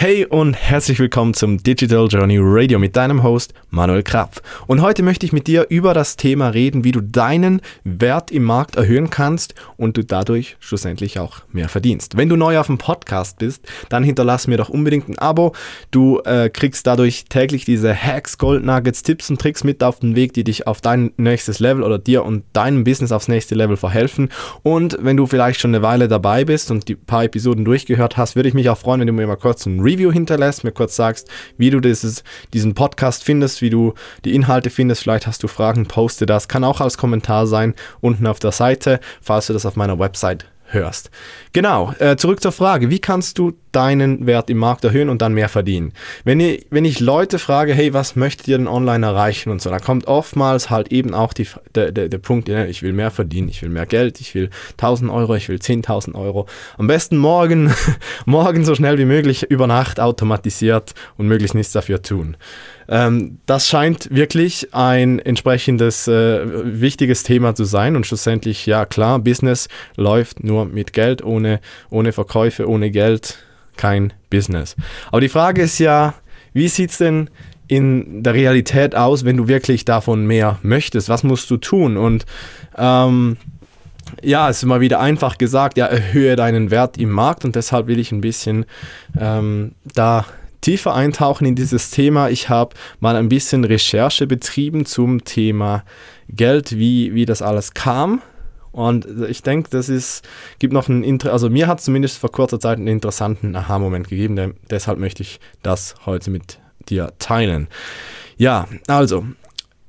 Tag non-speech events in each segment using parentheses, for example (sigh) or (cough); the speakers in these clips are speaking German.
Hey und herzlich willkommen zum Digital Journey Radio mit deinem Host Manuel Krapf. Und heute möchte ich mit dir über das Thema reden, wie du deinen Wert im Markt erhöhen kannst und du dadurch schlussendlich auch mehr verdienst. Wenn du neu auf dem Podcast bist, dann hinterlass mir doch unbedingt ein Abo. Du äh, kriegst dadurch täglich diese Hacks, Gold Nuggets, Tipps und Tricks mit auf den Weg, die dich auf dein nächstes Level oder dir und deinem Business aufs nächste Level verhelfen. Und wenn du vielleicht schon eine Weile dabei bist und die paar Episoden durchgehört hast, würde ich mich auch freuen, wenn du mir mal kurz ein Review hinterlässt, mir kurz sagst, wie du dieses, diesen Podcast findest, wie du die Inhalte findest. Vielleicht hast du Fragen, poste das. Kann auch als Kommentar sein unten auf der Seite, falls du das auf meiner Website hörst. Genau, äh, zurück zur Frage, wie kannst du deinen Wert im Markt erhöhen und dann mehr verdienen? Wenn ich, wenn ich Leute frage, hey, was möchtet ihr denn online erreichen und so, da kommt oftmals halt eben auch die, der, der, der Punkt, ich will mehr verdienen, ich will mehr Geld, ich will 1000 Euro, ich will 10.000 Euro. Am besten morgen, (laughs) morgen so schnell wie möglich über Nacht automatisiert und möglichst nichts dafür tun. Ähm, das scheint wirklich ein entsprechendes äh, wichtiges Thema zu sein und schlussendlich, ja klar, Business läuft nur mit Geld, ohne, ohne Verkäufe, ohne Geld kein Business. Aber die Frage ist ja, wie sieht es denn in der Realität aus, wenn du wirklich davon mehr möchtest? Was musst du tun? Und ähm, ja, es ist mal wieder einfach gesagt, ja, erhöhe deinen Wert im Markt und deshalb will ich ein bisschen ähm, da tiefer eintauchen in dieses Thema. Ich habe mal ein bisschen Recherche betrieben zum Thema Geld, wie, wie das alles kam. Und ich denke, das ist, gibt noch einen, Inter also mir hat zumindest vor kurzer Zeit einen interessanten Aha-Moment gegeben, denn deshalb möchte ich das heute mit dir teilen. Ja, also,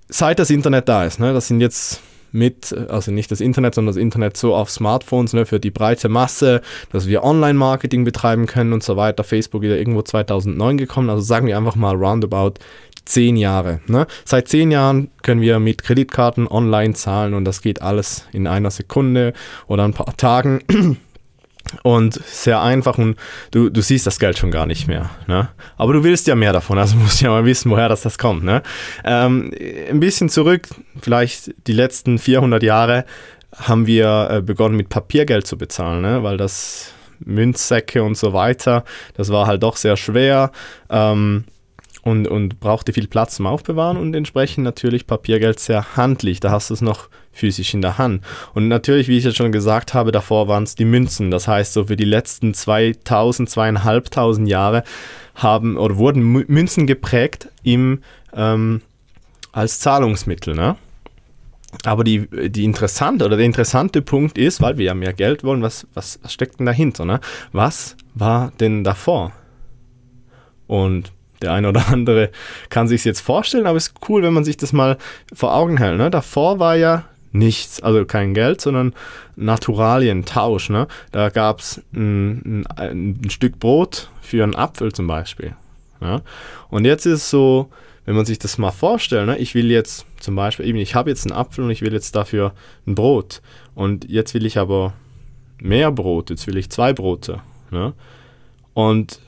seit das Internet da ist, ne, das sind jetzt mit, also nicht das Internet, sondern das Internet so auf Smartphones ne, für die breite Masse, dass wir Online-Marketing betreiben können und so weiter. Facebook ist ja irgendwo 2009 gekommen, also sagen wir einfach mal roundabout zehn Jahre. Ne? Seit zehn Jahren können wir mit Kreditkarten online zahlen und das geht alles in einer Sekunde oder ein paar Tagen. Und sehr einfach und du, du siehst das Geld schon gar nicht mehr. Ne? Aber du willst ja mehr davon, also (laughs) musst du ja mal wissen, woher das, das kommt. Ne? Ähm, ein bisschen zurück, vielleicht die letzten 400 Jahre, haben wir äh, begonnen mit Papiergeld zu bezahlen, ne? weil das Münzsäcke und so weiter, das war halt doch sehr schwer. Ähm, und, und brauchte viel Platz zum Aufbewahren und entsprechend natürlich Papiergeld sehr handlich. Da hast du es noch physisch in der Hand. Und natürlich, wie ich jetzt schon gesagt habe, davor waren es die Münzen. Das heißt, so für die letzten 2000, zweieinhalbtausend Jahre haben oder wurden Münzen geprägt im, ähm, als Zahlungsmittel. Ne? Aber die, die interessante oder der interessante Punkt ist, weil wir ja mehr Geld wollen, was, was, was steckt denn dahinter? Ne? Was war denn davor? Und der eine oder andere kann sich jetzt vorstellen, aber es ist cool, wenn man sich das mal vor Augen hält. Ne? Davor war ja nichts, also kein Geld, sondern Naturalien, Tausch. Ne? Da gab es ein, ein, ein, Stück Brot für einen Apfel zum Beispiel. Ne? Und jetzt ist es so, wenn man sich das mal vorstellt, ne? ich will jetzt zum Beispiel, eben, ich habe jetzt einen Apfel und ich will jetzt dafür ein Brot. Und jetzt will ich aber mehr Brot, jetzt will ich zwei Brote. Ne? Und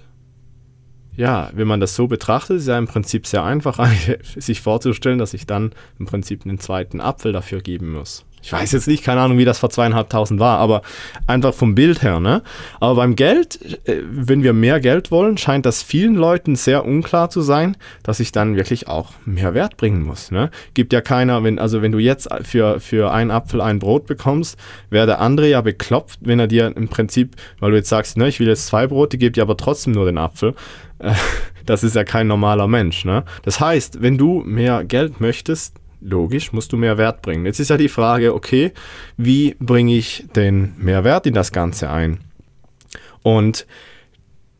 ja, wenn man das so betrachtet, ist ja im Prinzip sehr einfach, (laughs) sich vorzustellen, dass ich dann im Prinzip einen zweiten Apfel dafür geben muss. Ich weiß jetzt nicht, keine Ahnung, wie das vor zweieinhalbtausend war, aber einfach vom Bild her, ne? Aber beim Geld, äh, wenn wir mehr Geld wollen, scheint das vielen Leuten sehr unklar zu sein, dass ich dann wirklich auch mehr Wert bringen muss, ne? Gibt ja keiner, wenn, also wenn du jetzt für, für einen Apfel ein Brot bekommst, wäre der andere ja beklopft, wenn er dir im Prinzip, weil du jetzt sagst, ne, ich will jetzt zwei Brote, gebe dir aber trotzdem nur den Apfel. Äh, (laughs) das ist ja kein normaler Mensch, ne? Das heißt, wenn du mehr Geld möchtest, logisch, musst du mehr Wert bringen. Jetzt ist ja die Frage, okay, wie bringe ich den Mehrwert in das Ganze ein? Und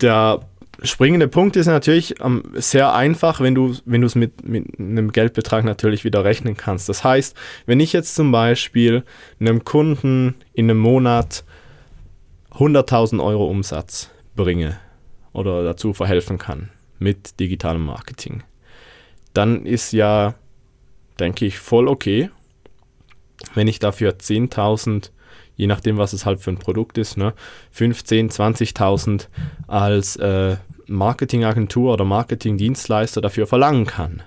der springende Punkt ist natürlich ähm, sehr einfach, wenn du wenn es mit, mit einem Geldbetrag natürlich wieder rechnen kannst. Das heißt, wenn ich jetzt zum Beispiel einem Kunden in einem Monat 100.000 Euro Umsatz bringe oder dazu verhelfen kann mit digitalem Marketing, dann ist ja denke ich, voll okay. Wenn ich dafür 10.000, je nachdem, was es halt für ein Produkt ist, ne, 15, 20.000 als äh, Marketingagentur oder Marketingdienstleister dafür verlangen kann.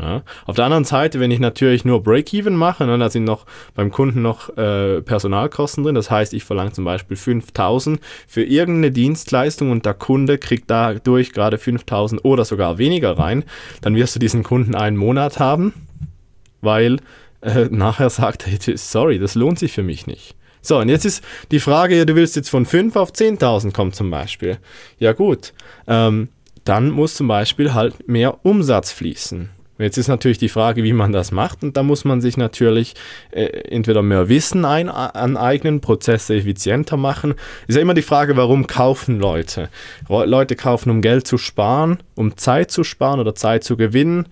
Ja. Auf der anderen Seite, wenn ich natürlich nur Break-Even mache, ne, da sind noch beim Kunden noch äh, Personalkosten drin. Das heißt, ich verlange zum Beispiel 5000 für irgendeine Dienstleistung und der Kunde kriegt dadurch gerade 5000 oder sogar weniger rein. Dann wirst du diesen Kunden einen Monat haben, weil äh, (laughs) nachher sagt er, sorry, das lohnt sich für mich nicht. So, und jetzt ist die Frage, ja, du willst jetzt von 5 auf 10.000 kommen zum Beispiel. Ja gut, ähm, dann muss zum Beispiel halt mehr Umsatz fließen. Jetzt ist natürlich die Frage, wie man das macht und da muss man sich natürlich äh, entweder mehr Wissen ein, aneignen, Prozesse effizienter machen. Ist ja immer die Frage, warum kaufen Leute? Leute kaufen, um Geld zu sparen, um Zeit zu sparen oder Zeit zu gewinnen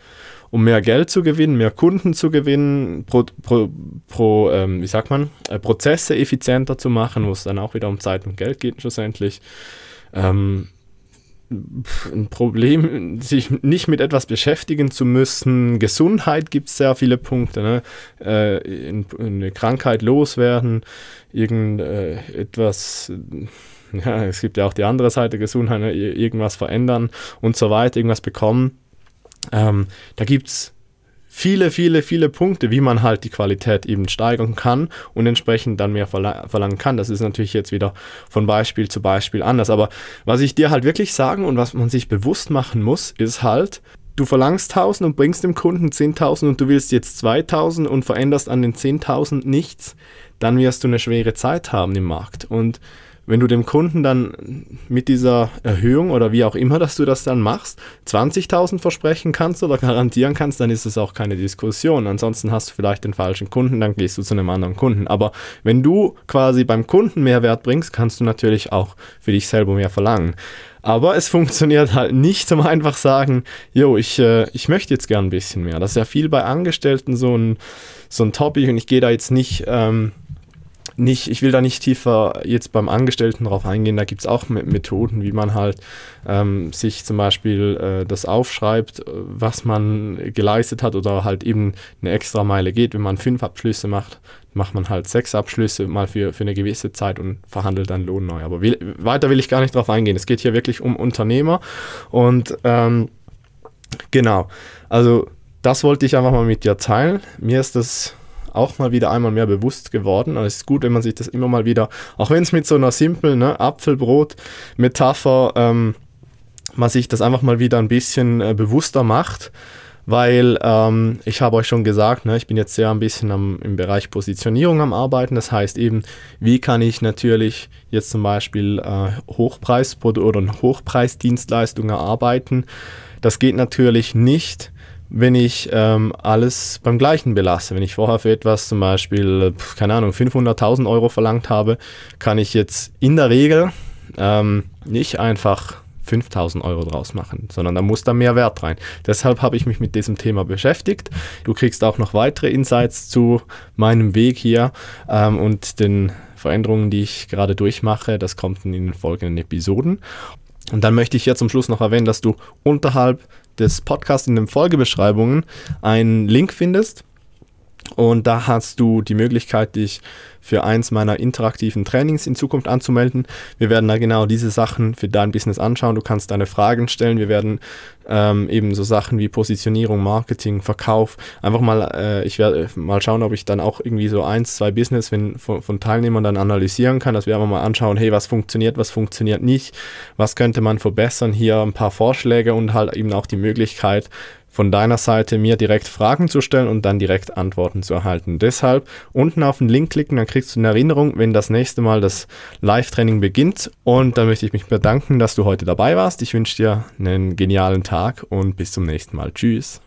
um mehr Geld zu gewinnen, mehr Kunden zu gewinnen, pro, pro, pro ähm, wie sagt man, äh, Prozesse effizienter zu machen, wo es dann auch wieder um Zeit und Geld geht schlussendlich. Ähm, ein Problem, sich nicht mit etwas beschäftigen zu müssen. Gesundheit gibt es sehr viele Punkte. Ne? Äh, in, eine Krankheit loswerden, irgendetwas, äh, ja, es gibt ja auch die andere Seite Gesundheit, ne? irgendwas verändern und so weiter, irgendwas bekommen. Ähm, da gibt es viele, viele, viele Punkte, wie man halt die Qualität eben steigern kann und entsprechend dann mehr verla verlangen kann. Das ist natürlich jetzt wieder von Beispiel zu Beispiel anders. Aber was ich dir halt wirklich sagen und was man sich bewusst machen muss, ist halt, du verlangst 1000 und bringst dem Kunden 10.000 und du willst jetzt 2000 und veränderst an den 10.000 nichts, dann wirst du eine schwere Zeit haben im Markt. Und wenn du dem Kunden dann mit dieser Erhöhung oder wie auch immer, dass du das dann machst, 20.000 versprechen kannst oder garantieren kannst, dann ist es auch keine Diskussion. Ansonsten hast du vielleicht den falschen Kunden, dann gehst du zu einem anderen Kunden. Aber wenn du quasi beim Kunden Mehrwert bringst, kannst du natürlich auch für dich selber mehr verlangen. Aber es (laughs) funktioniert halt nicht zum einfach sagen, jo, ich, äh, ich möchte jetzt gern ein bisschen mehr. Das ist ja viel bei Angestellten so ein, so ein Topic und ich gehe da jetzt nicht... Ähm, nicht, ich will da nicht tiefer jetzt beim Angestellten drauf eingehen, da gibt es auch Methoden, wie man halt ähm, sich zum Beispiel äh, das aufschreibt, äh, was man geleistet hat oder halt eben eine extra Meile geht. Wenn man fünf Abschlüsse macht, macht man halt sechs Abschlüsse mal für, für eine gewisse Zeit und verhandelt dann Lohn neu. Aber will, weiter will ich gar nicht drauf eingehen. Es geht hier wirklich um Unternehmer und ähm, genau, also das wollte ich einfach mal mit dir teilen. Mir ist das auch mal wieder einmal mehr bewusst geworden. Und es ist gut, wenn man sich das immer mal wieder, auch wenn es mit so einer simplen ne, Apfelbrot-Metapher, ähm, man sich das einfach mal wieder ein bisschen äh, bewusster macht weil ähm, ich habe euch schon gesagt, ne, ich bin jetzt sehr ein bisschen am, im Bereich Positionierung am Arbeiten. Das heißt eben, wie kann ich natürlich jetzt zum Beispiel äh, Hochpreis- oder Hochpreisdienstleistungen erarbeiten. Das geht natürlich nicht, wenn ich ähm, alles beim gleichen belasse. Wenn ich vorher für etwas zum Beispiel, keine Ahnung, 500.000 Euro verlangt habe, kann ich jetzt in der Regel ähm, nicht einfach 5000 Euro draus machen, sondern da muss da mehr Wert rein. Deshalb habe ich mich mit diesem Thema beschäftigt. Du kriegst auch noch weitere Insights zu meinem Weg hier ähm, und den Veränderungen, die ich gerade durchmache. Das kommt in den folgenden Episoden. Und dann möchte ich hier zum Schluss noch erwähnen, dass du unterhalb des Podcasts in den Folgebeschreibungen einen Link findest. Und da hast du die Möglichkeit, dich für eins meiner interaktiven Trainings in Zukunft anzumelden. Wir werden da genau diese Sachen für dein Business anschauen. Du kannst deine Fragen stellen. Wir werden ähm, eben so Sachen wie Positionierung, Marketing, Verkauf einfach mal, äh, ich werde mal schauen, ob ich dann auch irgendwie so eins, zwei Business wenn, von, von Teilnehmern dann analysieren kann, dass wir einfach mal anschauen, hey, was funktioniert, was funktioniert nicht, was könnte man verbessern, hier ein paar Vorschläge und halt eben auch die Möglichkeit, von deiner Seite mir direkt Fragen zu stellen und dann direkt Antworten zu erhalten. Deshalb unten auf den Link klicken, dann kriegst du eine Erinnerung, wenn das nächste Mal das Live-Training beginnt. Und dann möchte ich mich bedanken, dass du heute dabei warst. Ich wünsche dir einen genialen Tag und bis zum nächsten Mal. Tschüss.